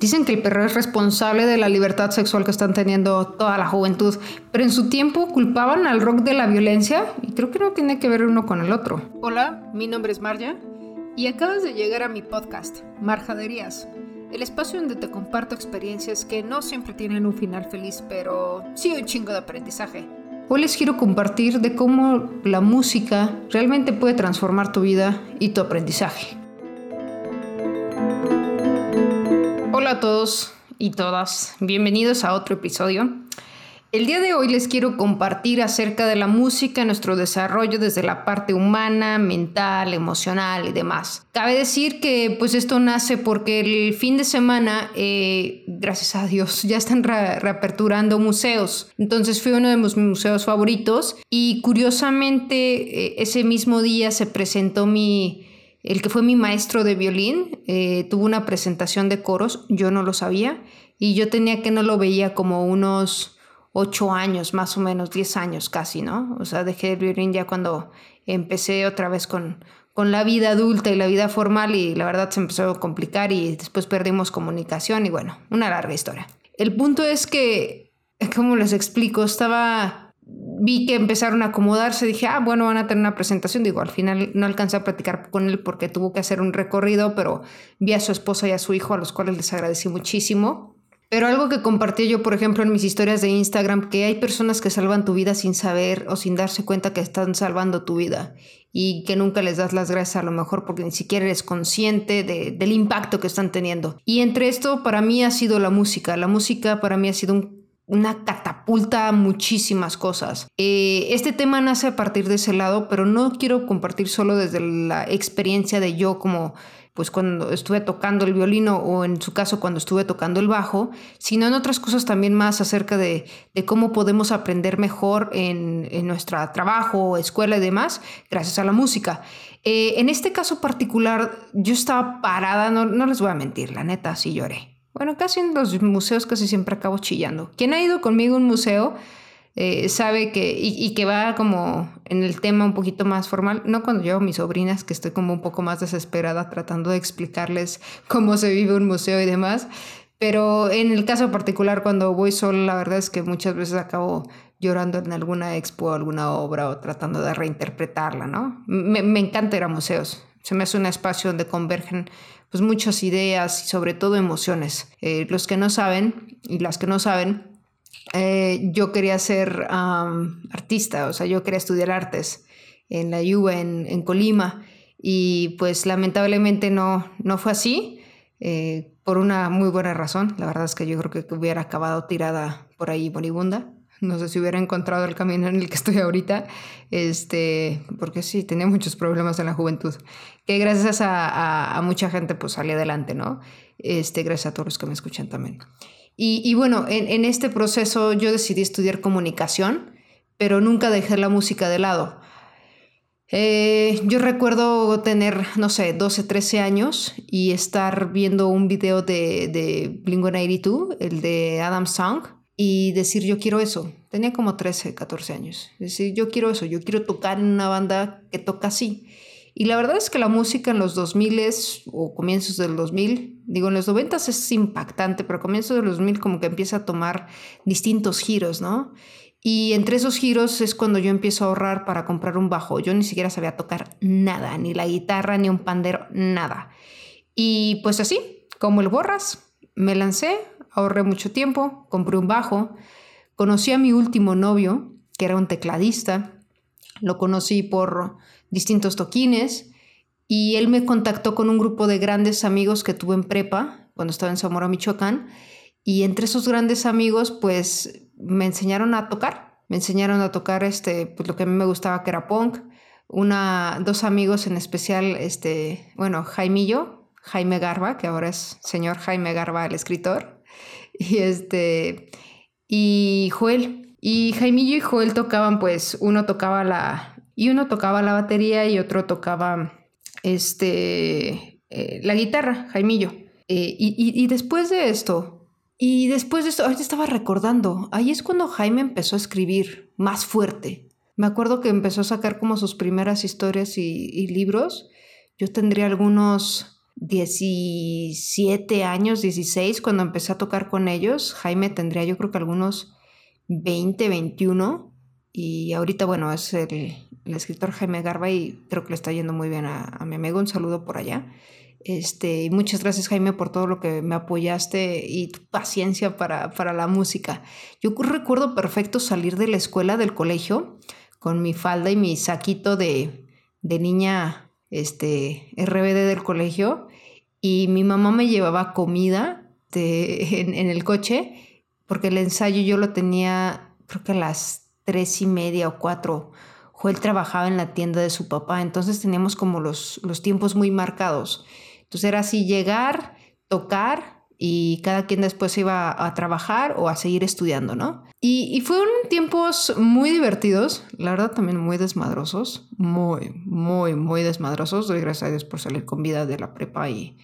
Dicen que el perro es responsable de la libertad sexual que están teniendo toda la juventud, pero en su tiempo culpaban al rock de la violencia y creo que no tiene que ver uno con el otro. Hola, mi nombre es Marja y acabas de llegar a mi podcast, Marjaderías, el espacio donde te comparto experiencias que no siempre tienen un final feliz, pero sí un chingo de aprendizaje. Hoy les quiero compartir de cómo la música realmente puede transformar tu vida y tu aprendizaje. Hola a todos y todas, bienvenidos a otro episodio. El día de hoy les quiero compartir acerca de la música, nuestro desarrollo desde la parte humana, mental, emocional y demás. Cabe decir que pues esto nace porque el fin de semana, eh, gracias a Dios, ya están reaperturando museos. Entonces fui uno de mis museos favoritos y curiosamente eh, ese mismo día se presentó mi el que fue mi maestro de violín eh, tuvo una presentación de coros, yo no lo sabía, y yo tenía que no lo veía como unos ocho años, más o menos, diez años casi, ¿no? O sea, dejé el violín ya cuando empecé otra vez con, con la vida adulta y la vida formal y la verdad se empezó a complicar y después perdimos comunicación y bueno, una larga historia. El punto es que, ¿cómo les explico? Estaba vi que empezaron a acomodarse, dije, ah, bueno, van a tener una presentación. Digo, al final no alcancé a platicar con él porque tuvo que hacer un recorrido, pero vi a su esposa y a su hijo, a los cuales les agradecí muchísimo. Pero algo que compartí yo, por ejemplo, en mis historias de Instagram, que hay personas que salvan tu vida sin saber o sin darse cuenta que están salvando tu vida y que nunca les das las gracias a lo mejor porque ni siquiera eres consciente del impacto que están teniendo. Y entre esto, para mí ha sido la música. La música para mí ha sido un una catapulta a muchísimas cosas. Eh, este tema nace a partir de ese lado, pero no quiero compartir solo desde la experiencia de yo como pues cuando estuve tocando el violino o en su caso cuando estuve tocando el bajo, sino en otras cosas también más acerca de, cómo podemos aprender mejor en, nuestro trabajo, escuela y demás, gracias a la música. Eh, en este caso particular, yo estaba parada, no, no les voy a mentir, la neta, sí lloré. Bueno, casi en los museos casi siempre acabo chillando. Quien ha ido conmigo a un museo eh, sabe que, y, que va como en el tema un poquito más formal, no cuando llevo a mis sobrinas, que estoy como un poco más desesperada tratando de explicarles cómo se vive un museo y demás, pero en el caso particular cuando voy sola, la verdad es que muchas veces acabo llorando en alguna expo, alguna obra o tratando de reinterpretarla, ¿no? Me, me encanta ir a museos, se me hace un espacio donde convergen pues muchas ideas y sobre todo emociones. Eh, los que no saben y las que no saben, eh, yo quería ser artista, o sea, yo quería estudiar artes en la UA en, Colima y pues lamentablemente no, no fue así. Eh, por una muy buena razón. La verdad es que yo creo que hubiera acabado tirada por ahí moribunda. No sé si hubiera encontrado el camino en el que estoy ahorita, este, porque sí, tenía muchos problemas en la juventud, que gracias a, mucha gente pues salí adelante, ¿no? Este, gracias a todos los que me escuchan también. Y, bueno, en, este proceso yo decidí estudiar comunicación, pero nunca dejé la música de lado. Eh, yo recuerdo tener, no sé, 12, 13 años y estar viendo un video de, de Blink-182, el de Adam Song, y decir yo quiero eso. Tenía como 13, 14 años. Decir yo quiero eso, yo quiero tocar en una banda que toca así. Y la verdad es que la música en los 2000 o comienzos del 2000, digo en los 90 es impactante, pero comienzos del 2000 como que empieza a tomar distintos giros, ¿no? Y entre esos giros es cuando yo empiezo a ahorrar para comprar un bajo. Yo ni siquiera sabía tocar nada, ni la guitarra, ni un pandero, nada. Y pues así, como el borras, me lancé ahorré mucho tiempo, compré un bajo, conocí a mi último novio, que era un tecladista, lo conocí por distintos toquines y él me contactó con un grupo de grandes amigos que tuve en prepa cuando estaba en Zamora, Michoacán, y entre esos grandes amigos pues me enseñaron a tocar, me enseñaron a tocar este, pues lo que a mí me gustaba que era punk, una, dos amigos en especial, este, bueno, Jaimillo, Jaime Garba, que ahora es señor Jaime Garba, el escritor, y este, y Joel. Y Jaimillo y Joel tocaban, pues, uno tocaba la, y uno tocaba la batería y otro tocaba, este, eh, la guitarra, Jaimillo. Eh, y, después de esto, y después de esto, ahorita estaba recordando, ahí es cuando Jaime empezó a escribir más fuerte. Me acuerdo que empezó a sacar como sus primeras historias y libros. Yo tendría algunos 17 años, 16, cuando empecé a tocar con ellos. Jaime tendría yo creo que algunos 20, 21. Y ahorita, bueno, es el, escritor Jaime Garba y creo que le está yendo muy bien a, mi amigo. Un saludo por allá. Este, muchas gracias Jaime por todo lo que me apoyaste y tu paciencia para, para la música. Yo recuerdo perfecto salir de la escuela, del colegio, con mi falda y mi saquito de, de niña este, RBD del colegio y mi mamá me llevaba comida en, en, el coche porque el ensayo yo lo tenía creo que a las tres y media o cuatro. Joel trabajaba en la tienda de su papá, entonces teníamos como los, los tiempos muy marcados. Entonces era así llegar, tocar y cada quien después iba a trabajar o a seguir estudiando, ¿no? Y, y, fueron tiempos muy divertidos, la verdad también muy desmadrosos, muy, muy, muy desmadrosos. Doy gracias a Dios por salir con vida de la prepa y,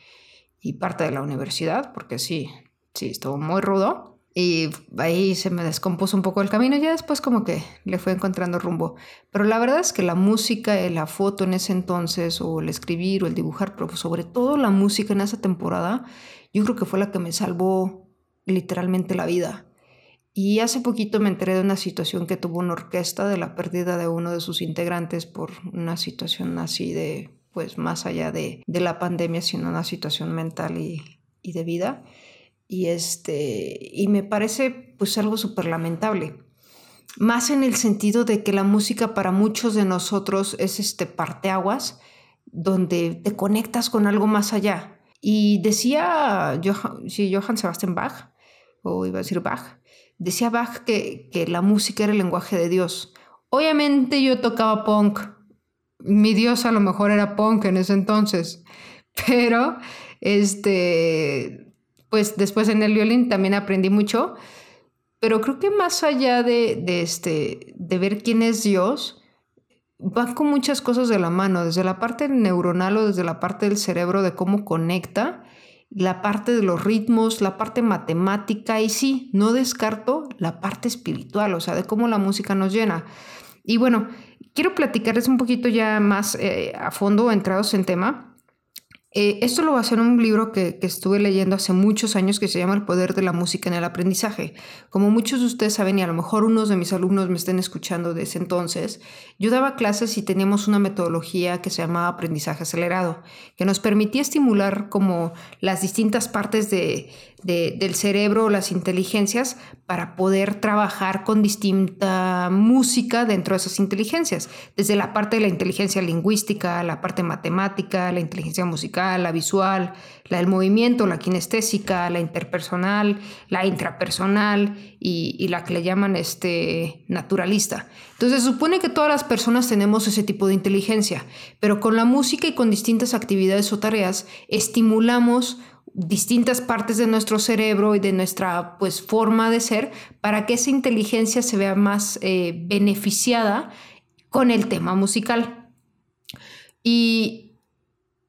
y parte de la universidad, porque sí, sí, estuvo muy rudo. Y ahí se me descompuso un poco el camino, ya después como que le fue encontrando rumbo. Pero la verdad es que la música, la foto en ese entonces, o el escribir o el dibujar, pero sobre todo la música en esa temporada, yo creo que fue la que me salvó literalmente la vida. Y hace poquito me enteré de una situación que tuvo una orquesta de la pérdida de uno de sus integrantes por una situación así de, pues más allá de, de la pandemia, sino una situación mental y, y de vida. Y, este, y me parece pues algo súper lamentable. Más en el sentido de que la música para muchos de nosotros es este parteaguas, donde te conectas con algo más allá. Y decía Johann, Johann Sebastian Bach, o iba a decir Bach, decía Bach que, que la música era el lenguaje de Dios. Obviamente yo tocaba punk. Mi Dios a lo mejor era punk en ese entonces. Pero este pues después en el violín también aprendí mucho, pero creo que más allá de, este, de ver quién es Dios, va con muchas cosas de la mano, desde la parte neuronal o desde la parte del cerebro de cómo conecta, la parte de los ritmos, la parte matemática y sí, no descarto la parte espiritual, o sea, de cómo la música nos llena. Y bueno, quiero platicarles un poquito ya más eh, a fondo, entrados en tema eh, esto lo va a hacer un libro que, estuve leyendo hace muchos años que se llama El poder de la música en el aprendizaje. Como muchos de ustedes saben, y a lo mejor unos de mis alumnos me estén escuchando de ese entonces, yo daba clases y teníamos una metodología que se llamaba aprendizaje acelerado, que nos permitía estimular como las distintas partes de, del cerebro, las inteligencias, para poder trabajar con distinta música dentro de esas inteligencias, desde la parte de la inteligencia lingüística, la parte matemática, la inteligencia musical, la visual, la del movimiento, la kinestésica, la interpersonal, la intrapersonal y, la que le llaman este, naturalista. Entonces se supone que todas las personas tenemos ese tipo de inteligencia, pero con la música y con distintas actividades o tareas estimulamos distintas partes de nuestro cerebro y de nuestra pues, forma de ser para que esa inteligencia se vea más eh, beneficiada con el tema musical. Y,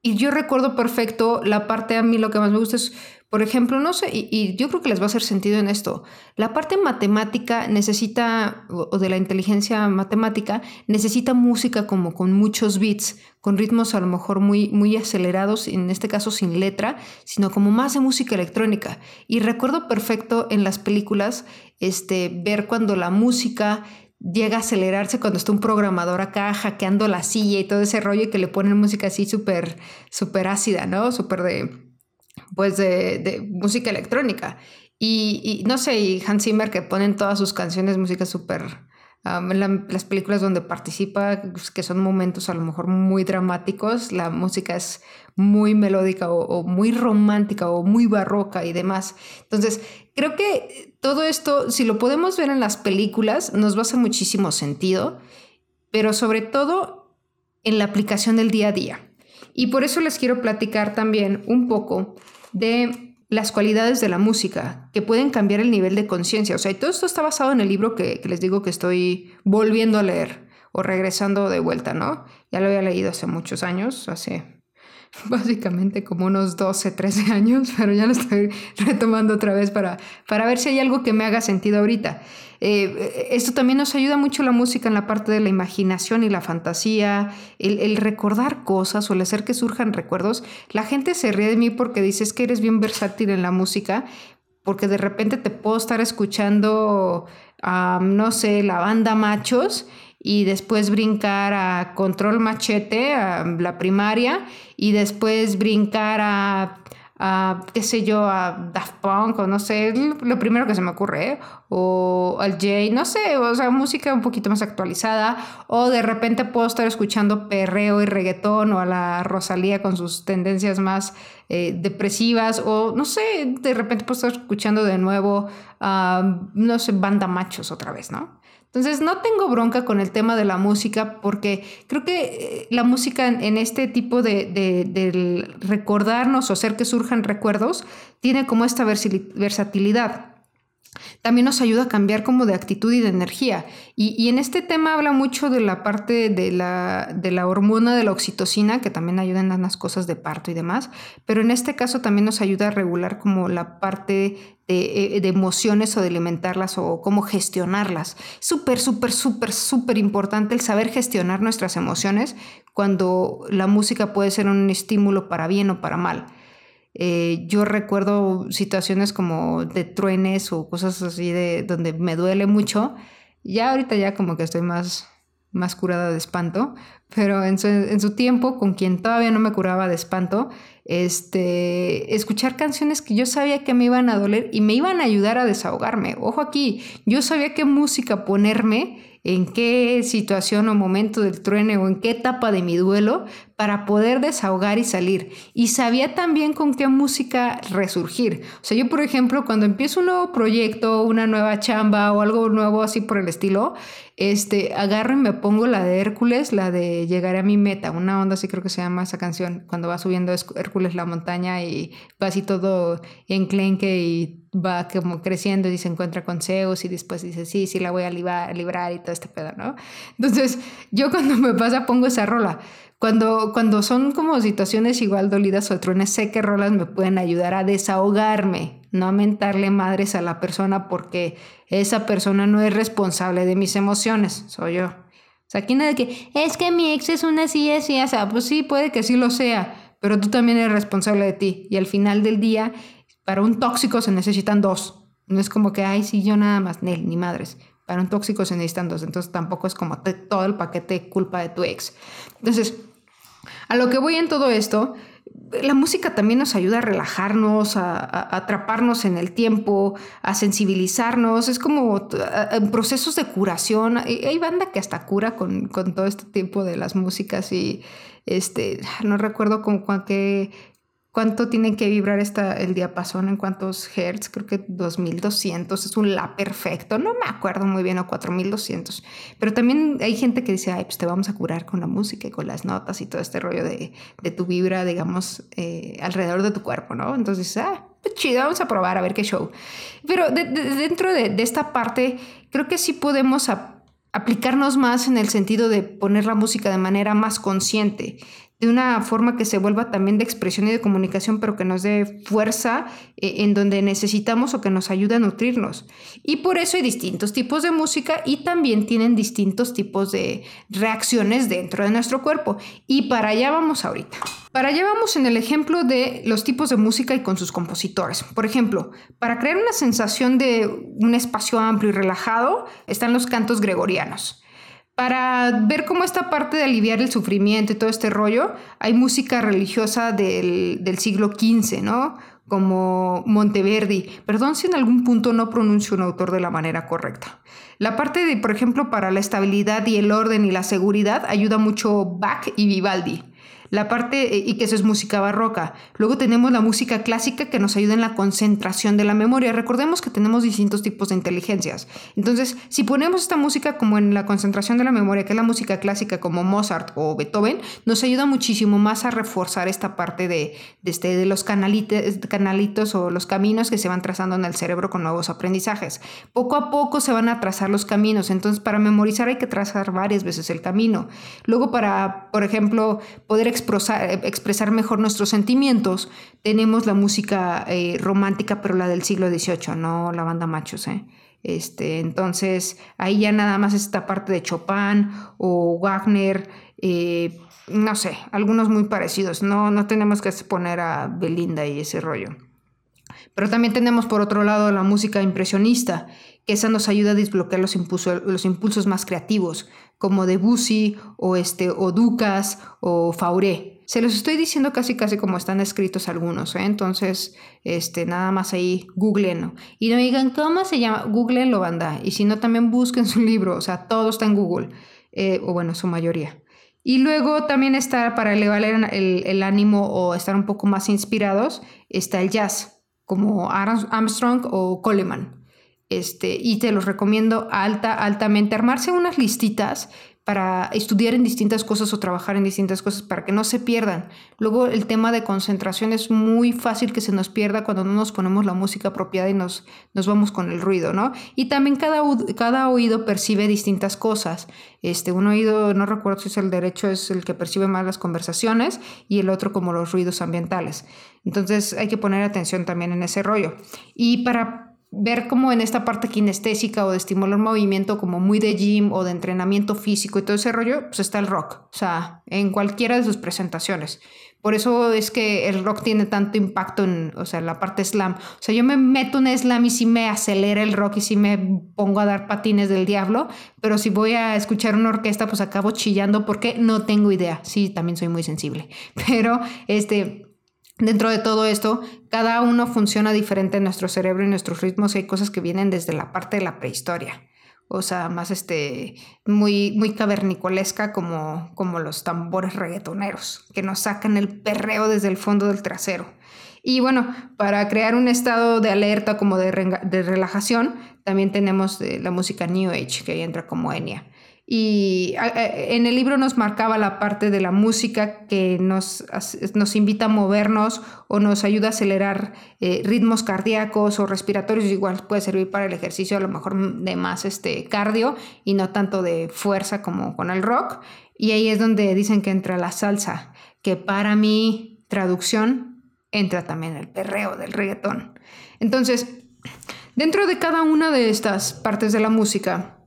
y, yo recuerdo perfecto la parte a mí lo que más me gusta es por ejemplo, no sé, y, yo creo que les va a hacer sentido en esto. La parte matemática necesita, o de la inteligencia matemática, necesita música como con muchos beats, con ritmos a lo mejor muy, muy acelerados, en este caso sin letra, sino como más de música electrónica. Y recuerdo perfecto en las películas este, ver cuando la música llega a acelerarse cuando está un programador acá hackeando la silla y todo ese rollo y que le ponen música así súper, súper ácida, ¿no? Súper de pues de, música electrónica. Y, no sé, y Hans Zimmer que ponen todas sus canciones música súper... Las películas donde participa, pues, que son momentos a lo mejor muy dramáticos, la música es muy melódica o, muy romántica o muy barroca y demás. Entonces, creo que todo esto, si lo podemos ver en las películas, nos va a hacer muchísimo sentido, pero sobre todo en la aplicación del día a día. Y por eso les quiero platicar también un poco de las cualidades de la música que pueden cambiar el nivel de conciencia. O sea, y todo esto está basado en el libro que, les digo que estoy volviendo a leer o regresando de vuelta, ¿no? Ya lo había leído hace muchos años, hace básicamente como unos 12, 13 años, pero ya lo estoy retomando otra vez para, para ver si hay algo que me haga sentido ahorita. Eh, esto también nos ayuda mucho la música en la parte de la imaginación y la fantasía, el, el, recordar cosas o el hacer que surjan recuerdos. La gente se ríe de mí porque dices que eres bien versátil en la música, porque de repente te puedo estar escuchando, no sé, la banda Machos y después brincar a Control Machete, a la primaria, y después brincar a, qué sé yo, a Daft Punk, o no sé, lo primero que se me ocurre, ¿eh? O al Jay, no sé, o sea, música un poquito más actualizada, o de repente puedo estar escuchando perreo y reggaetón, o a la Rosalía con sus tendencias más eh, depresivas, o no sé, de repente puedo estar escuchando de nuevo, no sé, banda machos otra vez, ¿no? Entonces no tengo bronca con el tema de la música porque creo que eh, la música en este tipo de, recordarnos o hacer que surjan recuerdos tiene como esta versatilidad también nos ayuda a cambiar como de actitud y de energía. Y, en este tema habla mucho de la parte de la, de la, hormona de la oxitocina, que también ayuda en las cosas de parto y demás, pero en este caso también nos ayuda a regular como la parte de, eh, emociones o de alimentarlas o cómo gestionarlas. Súper, súper, súper, súper importante el saber gestionar nuestras emociones cuando la música puede ser un estímulo para bien o para mal. Eh, yo recuerdo situaciones como de truenes o cosas así de donde me duele mucho. Ya ahorita ya como que estoy más, más curada de espanto, pero en su, en su tiempo, con quien todavía no me curaba de espanto, este, escuchar canciones que yo sabía que me iban a doler y me iban a ayudar a desahogarme. Ojo aquí, yo sabía qué música ponerme en qué situación o momento del truene o en qué etapa de mi duelo para poder desahogar y salir. Y sabía también con qué música resurgir. O sea, yo por ejemplo, cuando empiezo un nuevo proyecto, una nueva chamba o algo nuevo así por el estilo, este, agarro y me pongo la de Hércules, la de Llegaré a mi meta, una onda así creo que se llama esa canción, cuando va subiendo Hércules la montaña y va así todo enclenque y va como creciendo y se encuentra con Zeus y después dice, sí, sí, la voy a librar, librar y todo este pedo, ¿no? Entonces, yo cuando me pasa pongo esa rola. Cuando, cuando son como situaciones igual dolidas o truenes, sé que rolas me pueden ayudar a desahogarme, no a mentarle madres a la persona porque esa persona no es responsable de mis emociones, soy yo. O sea, aquí nada de que es que mi ex es una así, así, o sea, pues sí, puede que sí lo sea, pero tú también eres responsable de ti. Y al final del día, para un tóxico se necesitan dos. No es como que, ay, sí, yo nada más, ni madres. Para un tóxico se necesitan dos. Entonces tampoco es como todo el paquete culpa de tu ex. Entonces, a lo que voy en todo esto la música también nos ayuda a relajarnos, a, atraparnos en el tiempo, a sensibilizarnos. Es como en procesos de curación. Hay, banda que hasta cura con, todo este tipo de las músicas y este, no recuerdo con, con qué, cuánto tiene que vibrar esta, el diapasón, en cuántos hertz, creo que 2200, es un la perfecto, no me acuerdo muy bien, o 4200. Pero también hay gente que dice, ay, pues te vamos a curar con la música y con las notas y todo este rollo de, de tu vibra, digamos, eh, alrededor de tu cuerpo, ¿no? Entonces dices, ah, pues chido, vamos a probar a ver qué show. Pero dentro de, de, esta parte, creo que sí podemos aplicarnos más en el sentido de poner la música de manera más consciente de una forma que se vuelva también de expresión y de comunicación, pero que nos dé fuerza eh, en donde necesitamos o que nos ayude a nutrirnos. Y por eso hay distintos tipos de música y también tienen distintos tipos de reacciones dentro de nuestro cuerpo. Y para allá vamos ahorita. Para allá vamos en el ejemplo de los tipos de música y con sus compositores. Por ejemplo, para crear una sensación de un espacio amplio y relajado están los cantos gregorianos. Para ver cómo esta parte de aliviar el sufrimiento y todo este rollo, hay música religiosa del, siglo XV, ¿no? Como Monteverdi. Perdón si en algún punto no pronuncio un autor de la manera correcta. La parte de, por ejemplo, para la estabilidad y el orden y la seguridad ayuda mucho Bach y Vivaldi la parte, eh, y que eso es música barroca. Luego tenemos la música clásica que nos ayuda en la concentración de la memoria. Recordemos que tenemos distintos tipos de inteligencias. Entonces, si ponemos esta música como en la concentración de la memoria, que es la música clásica como Mozart o Beethoven, nos ayuda muchísimo más a reforzar esta parte de, este, de los canalitos, canalitos o los caminos que se van trazando en el cerebro con nuevos aprendizajes. Poco a poco se van a trazar los caminos. Entonces, para memorizar hay que trazar varias veces el camino. Luego, para, por ejemplo, poder expresar, mejor nuestros sentimientos, tenemos la música eh, romántica, pero la del siglo XVIII, no la banda machos. ¿eh? Este, entonces, ahí ya nada más esta parte de Chopin o Wagner, eh, no sé, algunos muy parecidos. No, no tenemos que exponer a Belinda y ese rollo. Pero también tenemos por otro lado la música impresionista, esa nos ayuda a desbloquear los impulsos, los impulsos más creativos, como Debussy o, este, o Ducas o Fauré. Se los estoy diciendo casi casi como están escritos algunos, ¿eh? entonces este, nada más ahí googleen y no digan cómo se llama, googleenlo banda y si no también busquen su libro, o sea, todo está en Google, eh, o bueno, su mayoría. Y luego también está, para elevar el, el, ánimo o estar un poco más inspirados, está el jazz, como Armstrong o Coleman. Este, y te los recomiendo alta, altamente. Armarse unas listitas para estudiar en distintas cosas o trabajar en distintas cosas para que no se pierdan. Luego el tema de concentración es muy fácil que se nos pierda cuando no nos ponemos la música apropiada y nos, nos vamos con el ruido, ¿no? Y también cada, cada oído percibe distintas cosas. Este, un oído, no recuerdo si es el derecho, es el que percibe más las conversaciones y el otro como los ruidos ambientales. Entonces hay que poner atención también en ese rollo. Y para ver como en esta parte kinestésica o de estimular movimiento como muy de gym o de entrenamiento físico y todo ese rollo, pues está el rock, o sea, en cualquiera de sus presentaciones. Por eso es que el rock tiene tanto impacto en, o sea, la parte slam. O sea, yo me meto en slam y sí me acelera el rock y sí me pongo a dar patines del diablo, pero si voy a escuchar una orquesta, pues acabo chillando porque no tengo idea. Sí, también soy muy sensible, pero este, Dentro de todo esto, cada uno funciona diferente en nuestro cerebro y nuestros ritmos hay cosas que vienen desde la parte de la prehistoria. O sea, más este, muy, muy cavernicolesca como, como los tambores reggaetoneros, que nos sacan el perreo desde el fondo del trasero. Y bueno, para crear un estado de alerta como de, de relajación, también tenemos eh, la música New Age, que entra como Enya. Y en el libro nos marcaba la parte de la música que nos, nos invita a movernos o nos ayuda a acelerar eh, ritmos cardíacos o respiratorios. Igual puede servir para el ejercicio, a lo mejor de más este, cardio y no tanto de fuerza como con el rock. Y ahí es donde dicen que entra la salsa, que para mi traducción entra también el perreo del reggaetón. Entonces, dentro de cada una de estas partes de la música,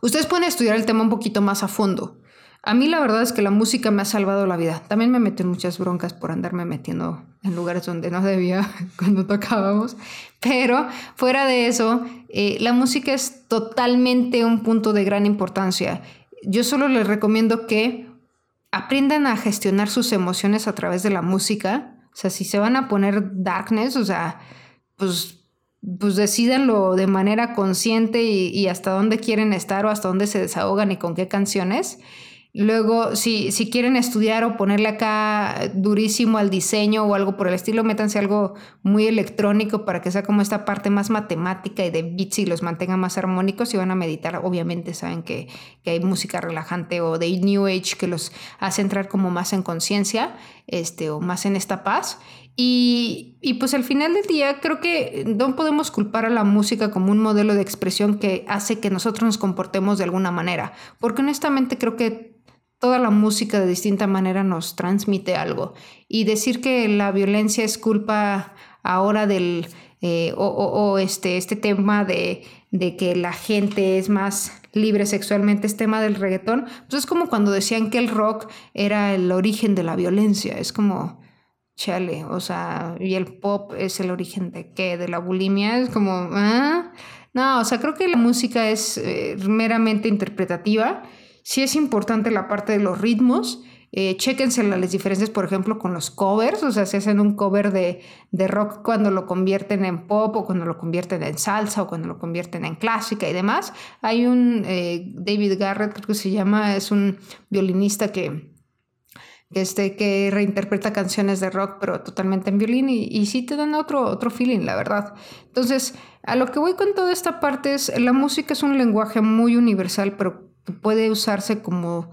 Ustedes pueden estudiar el tema un poquito más a fondo. A mí la verdad es que la música me ha salvado la vida. También me metí en muchas broncas por andarme metiendo en lugares donde no debía cuando tocábamos. Pero fuera de eso, eh, la música es totalmente un punto de gran importancia. Yo solo les recomiendo que aprendan a gestionar sus emociones a través de la música. O sea, si se van a poner darkness, o sea, pues pues decidanlo de manera consciente y, hasta dónde quieren estar o hasta dónde se desahogan y con qué canciones. Luego, si, si quieren estudiar o ponerle acá durísimo al diseño o algo por el estilo, métanse algo muy electrónico para que sea como esta parte más matemática y de beats y los mantenga más armónicos. Si van a meditar, obviamente saben que, que hay música relajante o de New Age que los hace entrar como más en conciencia este, o más en esta paz. Y, y, pues al final del día creo que no podemos culpar a la música como un modelo de expresión que hace que nosotros nos comportemos de alguna manera, porque honestamente creo que toda la música de distinta manera nos transmite algo. Y decir que la violencia es culpa ahora del, eh, o, o, este, este tema de, de que la gente es más libre sexualmente, es tema del reggaetón, pues es como cuando decían que el rock era el origen de la violencia, es como chale, o sea, y el pop es el origen de qué, de la bulimia, es como, ¿ah? No, o sea, creo que la música es eh, meramente interpretativa, sí es importante la parte de los ritmos, eh, las diferencias, por ejemplo, con los covers, o sea, si hacen un cover de, de, rock cuando lo convierten en pop o cuando lo convierten en salsa o cuando lo convierten en clásica y demás. Hay un eh, David Garrett, creo que se llama, es un violinista que este, que reinterpreta canciones de rock, pero totalmente en violín, y, sí te dan otro, otro feeling, la verdad. Entonces, a lo que voy con toda esta parte es, la música es un lenguaje muy universal, pero puede usarse como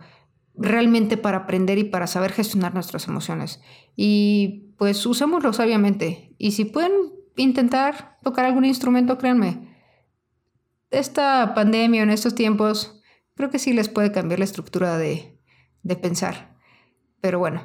realmente para aprender y para saber gestionar nuestras emociones. Y pues usémoslo sabiamente. Y si pueden intentar tocar algún instrumento, créanme, esta pandemia en estos tiempos, creo que sí les puede cambiar la estructura de, de pensar. Pero bueno,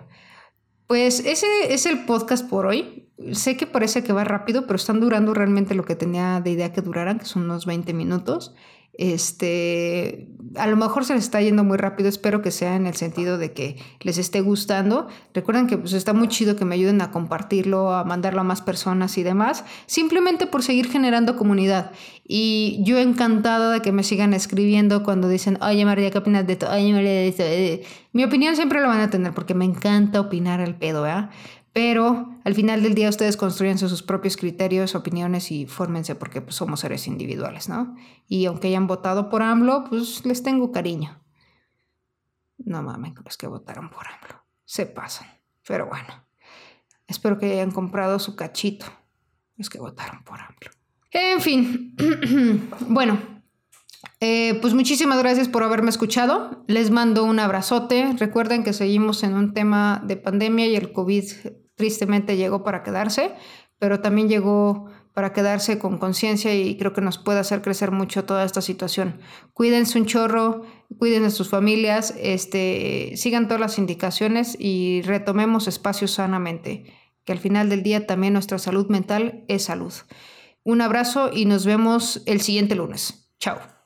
pues ese es el podcast por hoy. Sé que parece que va rápido, pero están durando realmente lo que tenía de idea que duraran, que son unos 20 minutos. Este, a lo mejor se les está yendo muy rápido, espero que sea en el sentido de que les esté gustando. Recuerden que pues, está muy chido que me ayuden a compartirlo, a mandarlo a más personas y demás, simplemente por seguir generando comunidad. Y yo encantada de que me sigan escribiendo cuando dicen, oye María, ¿qué opinas de esto? Oye María? Eh, mi opinión siempre lo van a tener porque me encanta opinar al pedo, ¿eh? Pero al final del día ustedes construyen sus propios criterios, opiniones y fórmense porque pues, somos seres individuales, ¿no? Y aunque hayan votado por AMLO, pues les tengo cariño. No mames, los que votaron por AMLO. Se pasan. Pero bueno, espero que hayan comprado su cachito. Los que votaron por AMLO. En fin, bueno, eh, pues muchísimas gracias por haberme escuchado. Les mando un abrazote. Recuerden que seguimos en un tema de pandemia y el COVID tristemente llegó para quedarse, pero también llegó para quedarse con conciencia y creo que nos puede hacer crecer mucho toda esta situación. Cuídense un chorro, cuiden de sus familias, este, sigan todas las indicaciones y retomemos espacios sanamente, que al final del día también nuestra salud mental es salud. Un abrazo y nos vemos el siguiente lunes. Chao.